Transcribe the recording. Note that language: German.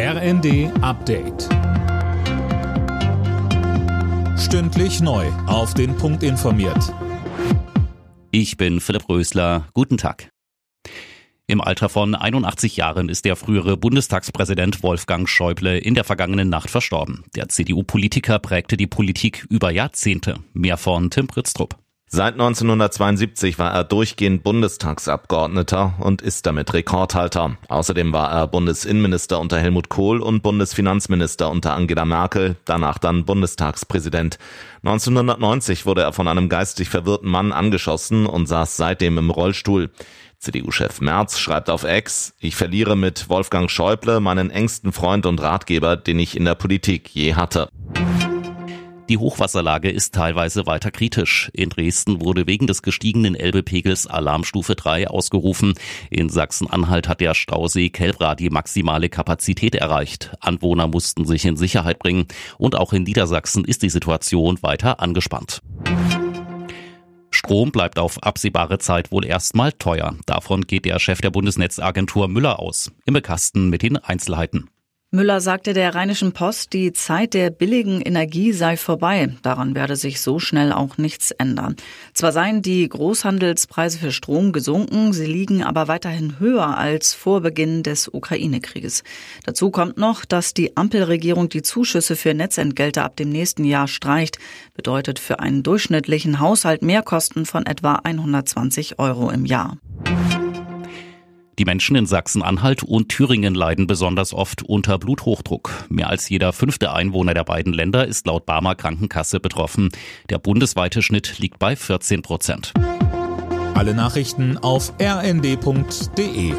RND Update. Stündlich neu. Auf den Punkt informiert. Ich bin Philipp Rösler. Guten Tag. Im Alter von 81 Jahren ist der frühere Bundestagspräsident Wolfgang Schäuble in der vergangenen Nacht verstorben. Der CDU-Politiker prägte die Politik über Jahrzehnte. Mehr von Tim Pritztrup. Seit 1972 war er durchgehend Bundestagsabgeordneter und ist damit Rekordhalter. Außerdem war er Bundesinnenminister unter Helmut Kohl und Bundesfinanzminister unter Angela Merkel, danach dann Bundestagspräsident. 1990 wurde er von einem geistig verwirrten Mann angeschossen und saß seitdem im Rollstuhl. CDU-Chef Merz schreibt auf Ex, ich verliere mit Wolfgang Schäuble meinen engsten Freund und Ratgeber, den ich in der Politik je hatte. Die Hochwasserlage ist teilweise weiter kritisch. In Dresden wurde wegen des gestiegenen Elbepegels Alarmstufe 3 ausgerufen. In Sachsen-Anhalt hat der Stausee Kelbra die maximale Kapazität erreicht. Anwohner mussten sich in Sicherheit bringen. Und auch in Niedersachsen ist die Situation weiter angespannt. Strom bleibt auf absehbare Zeit wohl erstmal teuer. Davon geht der Chef der Bundesnetzagentur Müller aus. Im Kasten mit den Einzelheiten. Müller sagte der Rheinischen Post, die Zeit der billigen Energie sei vorbei. Daran werde sich so schnell auch nichts ändern. Zwar seien die Großhandelspreise für Strom gesunken, sie liegen aber weiterhin höher als vor Beginn des Ukraine-Krieges. Dazu kommt noch, dass die Ampelregierung die Zuschüsse für Netzentgelte ab dem nächsten Jahr streicht. Bedeutet für einen durchschnittlichen Haushalt Mehrkosten von etwa 120 Euro im Jahr. Die Menschen in Sachsen-Anhalt und Thüringen leiden besonders oft unter Bluthochdruck. Mehr als jeder fünfte Einwohner der beiden Länder ist laut Barmer Krankenkasse betroffen. Der bundesweite Schnitt liegt bei 14 Prozent. Alle Nachrichten auf rnd.de